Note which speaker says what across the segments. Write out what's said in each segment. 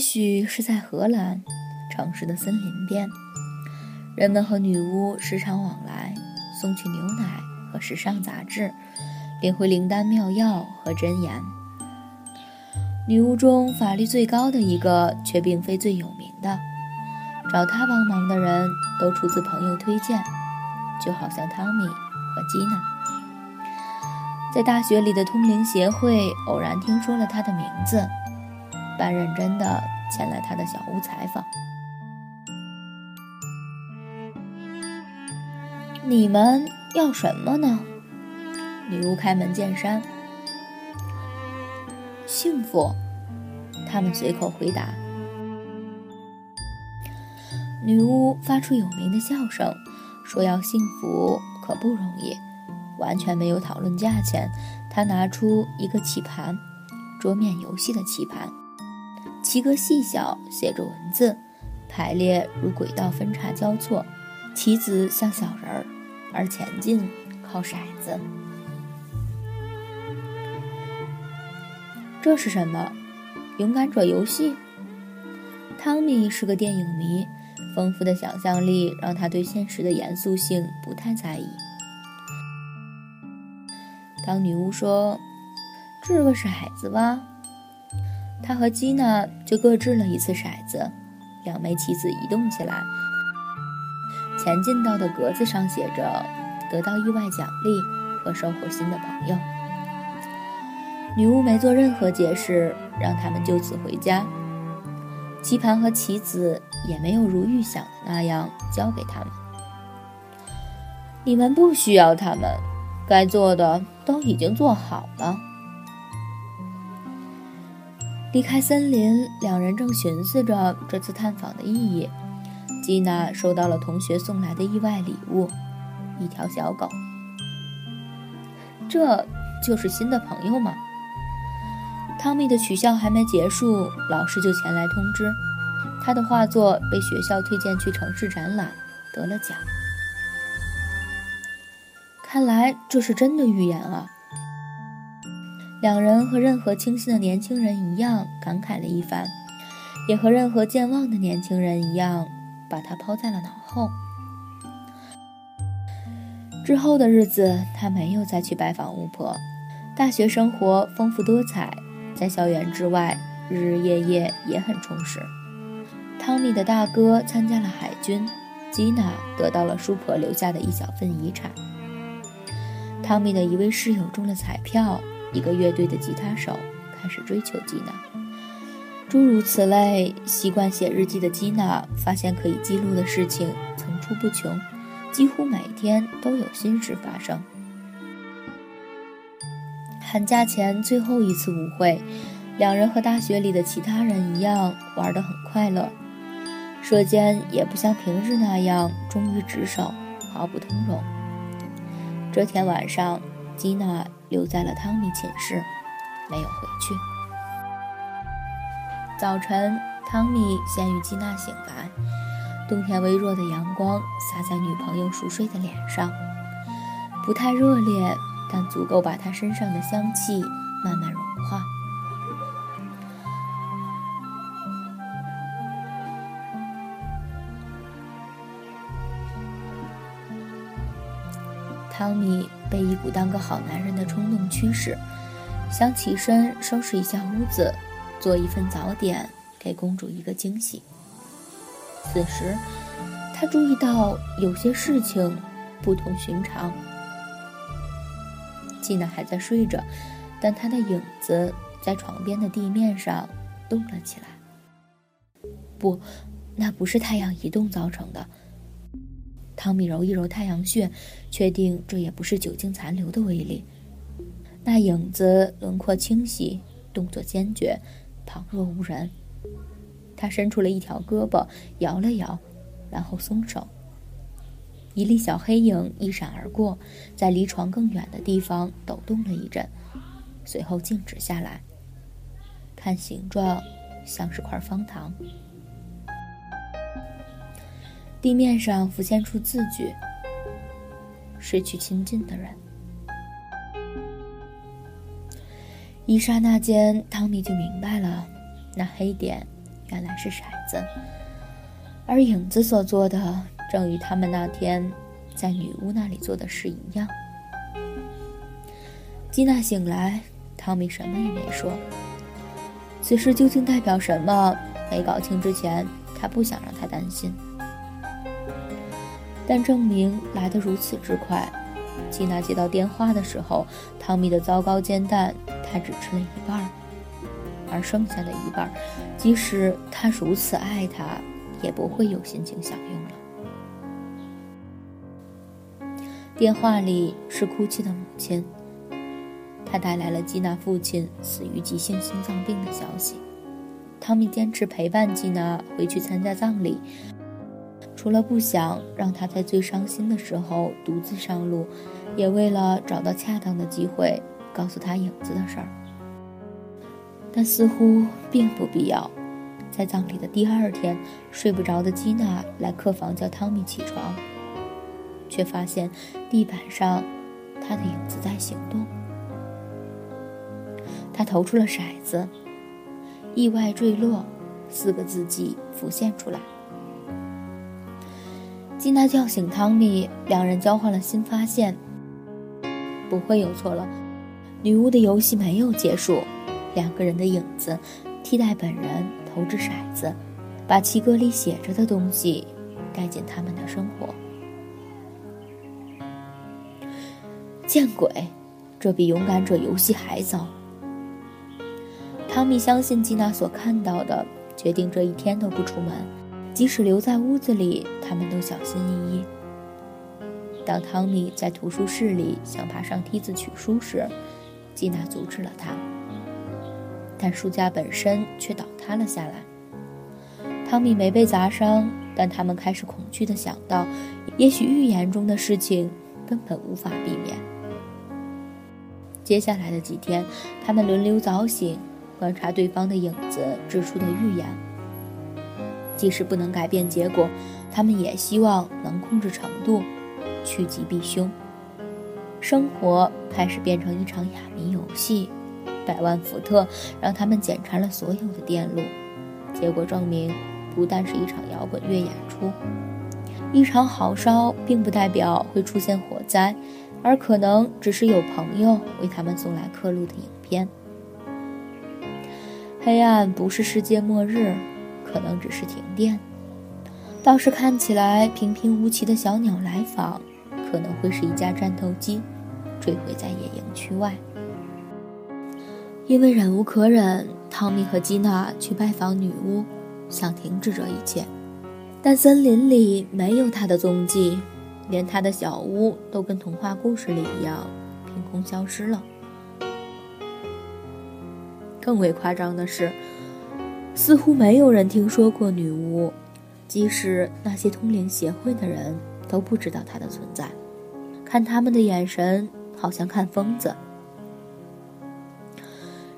Speaker 1: 许是在荷兰城市的森林边，人们和女巫时常往来，送去牛奶和时尚杂志，领回灵丹妙药和箴言。女巫中法力最高的一个，却并非最有名的。找她帮忙的人都出自朋友推荐，就好像汤米和吉娜。在大学里的通灵协会偶然听说了她的名字。半认真的前来他的小屋采访。你们要什么呢？女巫开门见山。幸福，他们随口回答。女巫发出有名的笑声，说要幸福可不容易。完全没有讨论价钱，她拿出一个棋盘，桌面游戏的棋盘。棋格细小，写着文字，排列如轨道，分叉交错，棋子像小人儿，而前进靠骰子。这是什么？勇敢者游戏。汤米是个电影迷，丰富的想象力让他对现实的严肃性不太在意。当女巫说：“掷个骰子吧。”他和基娜就各掷了一次骰子，两枚棋子移动起来，前进到的格子上写着“得到意外奖励和收获新的朋友”。女巫没做任何解释，让他们就此回家。棋盘和棋子也没有如预想的那样交给他们。你们不需要他们，该做的都已经做好了。离开森林，两人正寻思着这次探访的意义。吉娜收到了同学送来的意外礼物——一条小狗。这就是新的朋友吗？汤米的取笑还没结束，老师就前来通知，他的画作被学校推荐去城市展览，得了奖。看来这是真的预言啊！两人和任何清新的年轻人一样感慨了一番，也和任何健忘的年轻人一样把它抛在了脑后。之后的日子，他没有再去拜访巫婆。大学生活丰富多彩，在校园之外，日日夜夜也很充实。汤米的大哥参加了海军，吉娜得到了叔婆留下的一小份遗产。汤米的一位室友中了彩票。一个乐队的吉他手开始追求吉娜，诸如此类。习惯写日记的吉娜发现可以记录的事情层出不穷，几乎每天都有新事发生。寒假前最后一次舞会，两人和大学里的其他人一样玩得很快乐，舌尖也不像平日那样忠于职守，毫不通融。这天晚上，吉娜。留在了汤米寝室没有回去。早晨汤米先与吉娜醒来冬天微弱的阳光洒在女朋友熟睡的脸上不太热烈但足够把她身上的香气慢慢融化。汤米被一股当个好男人的冲动驱使，想起身收拾一下屋子，做一份早点，给公主一个惊喜。此时，他注意到有些事情不同寻常。吉娜还在睡着，但她的影子在床边的地面上动了起来。不，那不是太阳移动造成的。汤米揉一揉太阳穴，确定这也不是酒精残留的威力。那影子轮廓清晰，动作坚决，旁若无人。他伸出了一条胳膊，摇了摇，然后松手。一粒小黑影一闪而过，在离床更远的地方抖动了一阵，随后静止下来。看形状，像是块方糖。地面上浮现出字句：“失去亲近的人。”一刹那间，汤米就明白了，那黑点原来是骰子，而影子所做的正与他们那天在女巫那里做的事一样。吉娜醒来，汤米什么也没说。此事究竟代表什么？没搞清之前，他不想让他担心。但证明来得如此之快。吉娜接到电话的时候，汤米的糟糕煎蛋他只吃了一半，而剩下的一半，即使他如此爱他，也不会有心情享用了。电话里是哭泣的母亲，她带来了吉娜父亲死于急性心脏病的消息。汤米坚持陪伴吉娜回去参加葬礼。除了不想让他在最伤心的时候独自上路，也为了找到恰当的机会告诉他影子的事儿。但似乎并不必要。在葬礼的第二天，睡不着的基娜来客房叫汤米起床，却发现地板上他的影子在行动。他投出了骰子，“意外坠落”四个字迹浮现出来。吉娜叫醒汤米，两人交换了新发现。不会有错了，女巫的游戏没有结束。两个人的影子替代本人投掷骰子，把棋格里写着的东西带进他们的生活。见鬼，这比勇敢者游戏还糟。汤米相信吉娜所看到的，决定这一天都不出门。即使留在屋子里，他们都小心翼翼。当汤米在图书室里想爬上梯子取书时，吉娜阻止了他，但书架本身却倒塌了下来。汤米没被砸伤，但他们开始恐惧地想到，也许预言中的事情根本无法避免。接下来的几天，他们轮流早醒，观察对方的影子指出的预言。即使不能改变结果，他们也希望能控制程度，趋吉避凶。生活开始变成一场哑谜游戏，百万伏特让他们检查了所有的电路，结果证明，不但是一场摇滚乐演出，一场好烧并不代表会出现火灾，而可能只是有朋友为他们送来刻录的影片。黑暗不是世界末日。可能只是停电，倒是看起来平平无奇的小鸟来访，可能会是一架战斗机坠毁在野营区外。因为忍无可忍，汤米和基娜去拜访女巫，想停止这一切，但森林里没有她的踪迹，连她的小屋都跟童话故事里一样，凭空消失了。更为夸张的是。似乎没有人听说过女巫，即使那些通灵协会的人都不知道她的存在。看他们的眼神，好像看疯子。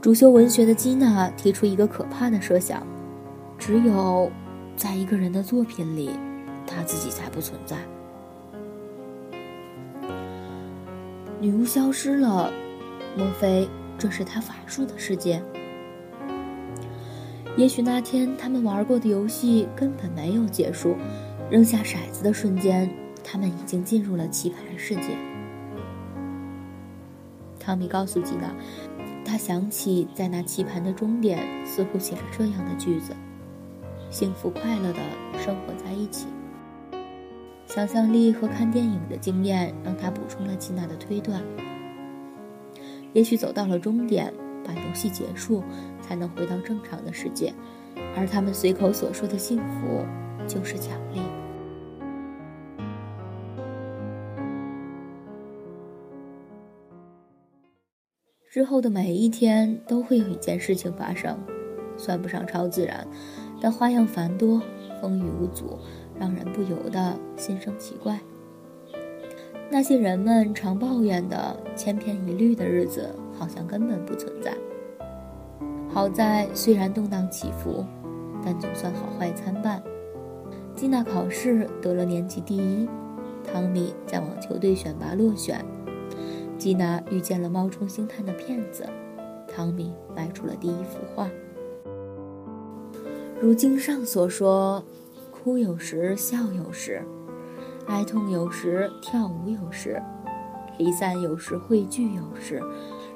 Speaker 1: 主修文学的基娜提出一个可怕的设想：只有在一个人的作品里，他自己才不存在。女巫消失了，莫非这是他法术的世界？也许那天他们玩过的游戏根本没有结束，扔下骰子的瞬间，他们已经进入了棋盘世界。汤米告诉吉娜，他想起在那棋盘的终点似乎写着这样的句子：“幸福快乐的生活在一起。”想象力和看电影的经验让他补充了吉娜的推断。也许走到了终点，把游戏结束，才能回到正常的世界，而他们随口所说的幸福，就是奖励。之后的每一天都会有一件事情发生，算不上超自然，但花样繁多，风雨无阻，让人不由得心生奇怪。那些人们常抱怨的千篇一律的日子，好像根本不存在。好在虽然动荡起伏，但总算好坏参半。吉娜考试得了年级第一，汤米在网球队选拔落选。吉娜遇见了冒充星探的骗子，汤米卖出了第一幅画。如经上所说，哭有时，笑有时；哀痛有时，跳舞有时；离散有时，汇聚有时；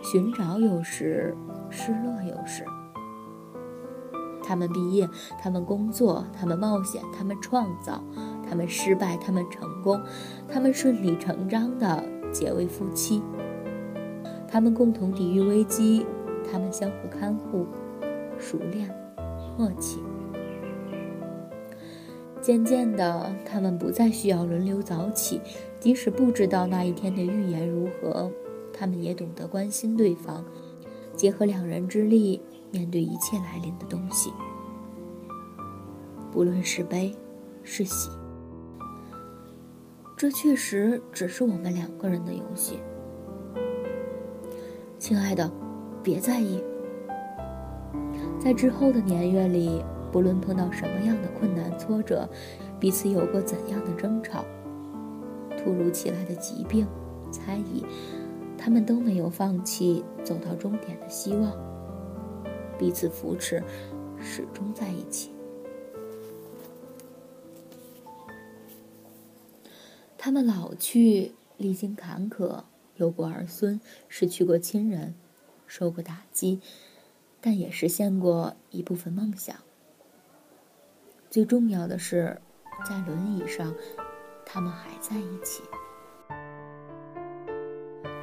Speaker 1: 寻找有时，失落有时。他们毕业，他们工作，他们冒险，他们创造，他们失败，他们成功，他们顺理成章的。结为夫妻，他们共同抵御危机，他们相互看护，熟练，默契。渐渐的，他们不再需要轮流早起，即使不知道那一天的预言如何，他们也懂得关心对方，结合两人之力面对一切来临的东西，不论是悲是喜。这确实只是我们两个人的游戏，亲爱的，别在意。在之后的年月里，不论碰到什么样的困难挫折，彼此有过怎样的争吵，突如其来的疾病、猜疑，他们都没有放弃走到终点的希望，彼此扶持，始终在一起。他们老去，历经坎坷，有过儿孙，失去过亲人，受过打击，但也实现过一部分梦想。最重要的是，在轮椅上，他们还在一起。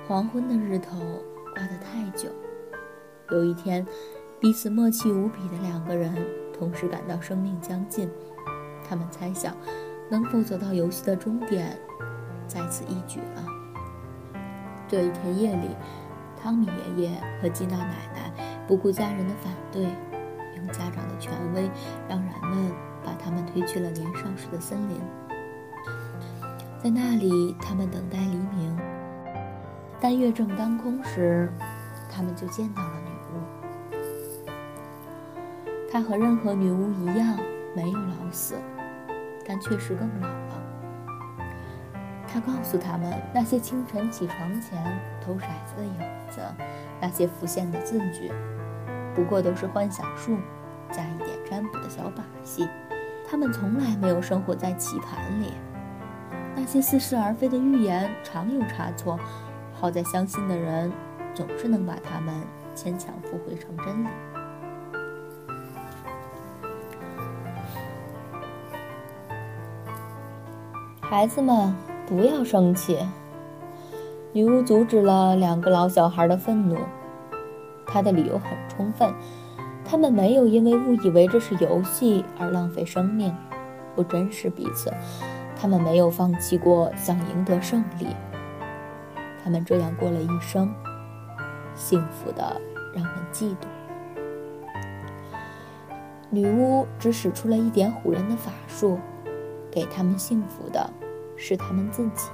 Speaker 1: 黄昏的日头挂得太久，有一天，彼此默契无比的两个人同时感到生命将近，他们猜想。能否走到游戏的终点，在此一举了。这一天夜里，汤米爷爷和吉娜奶奶不顾家人的反对，用家长的权威，让人们把他们推去了年少时的森林。在那里，他们等待黎明。但月正当空时，他们就见到了女巫。她和任何女巫一样，没有老死。但确实更老了。她告诉他们，那些清晨起床前投骰子的影子，那些浮现的字句，不过都是幻想术，加一点占卜的小把戏。他们从来没有生活在棋盘里。那些似是而非的预言常有差错，好在相信的人总是能把他们牵强附会成真理。孩子们，不要生气。女巫阻止了两个老小孩的愤怒。她的理由很充分，他们没有因为误以为这是游戏而浪费生命，不珍视彼此。他们没有放弃过想赢得胜利。他们这样过了一生，幸福的让人嫉妒。女巫只使出了一点唬人的法术。给他们幸福的，是他们自己。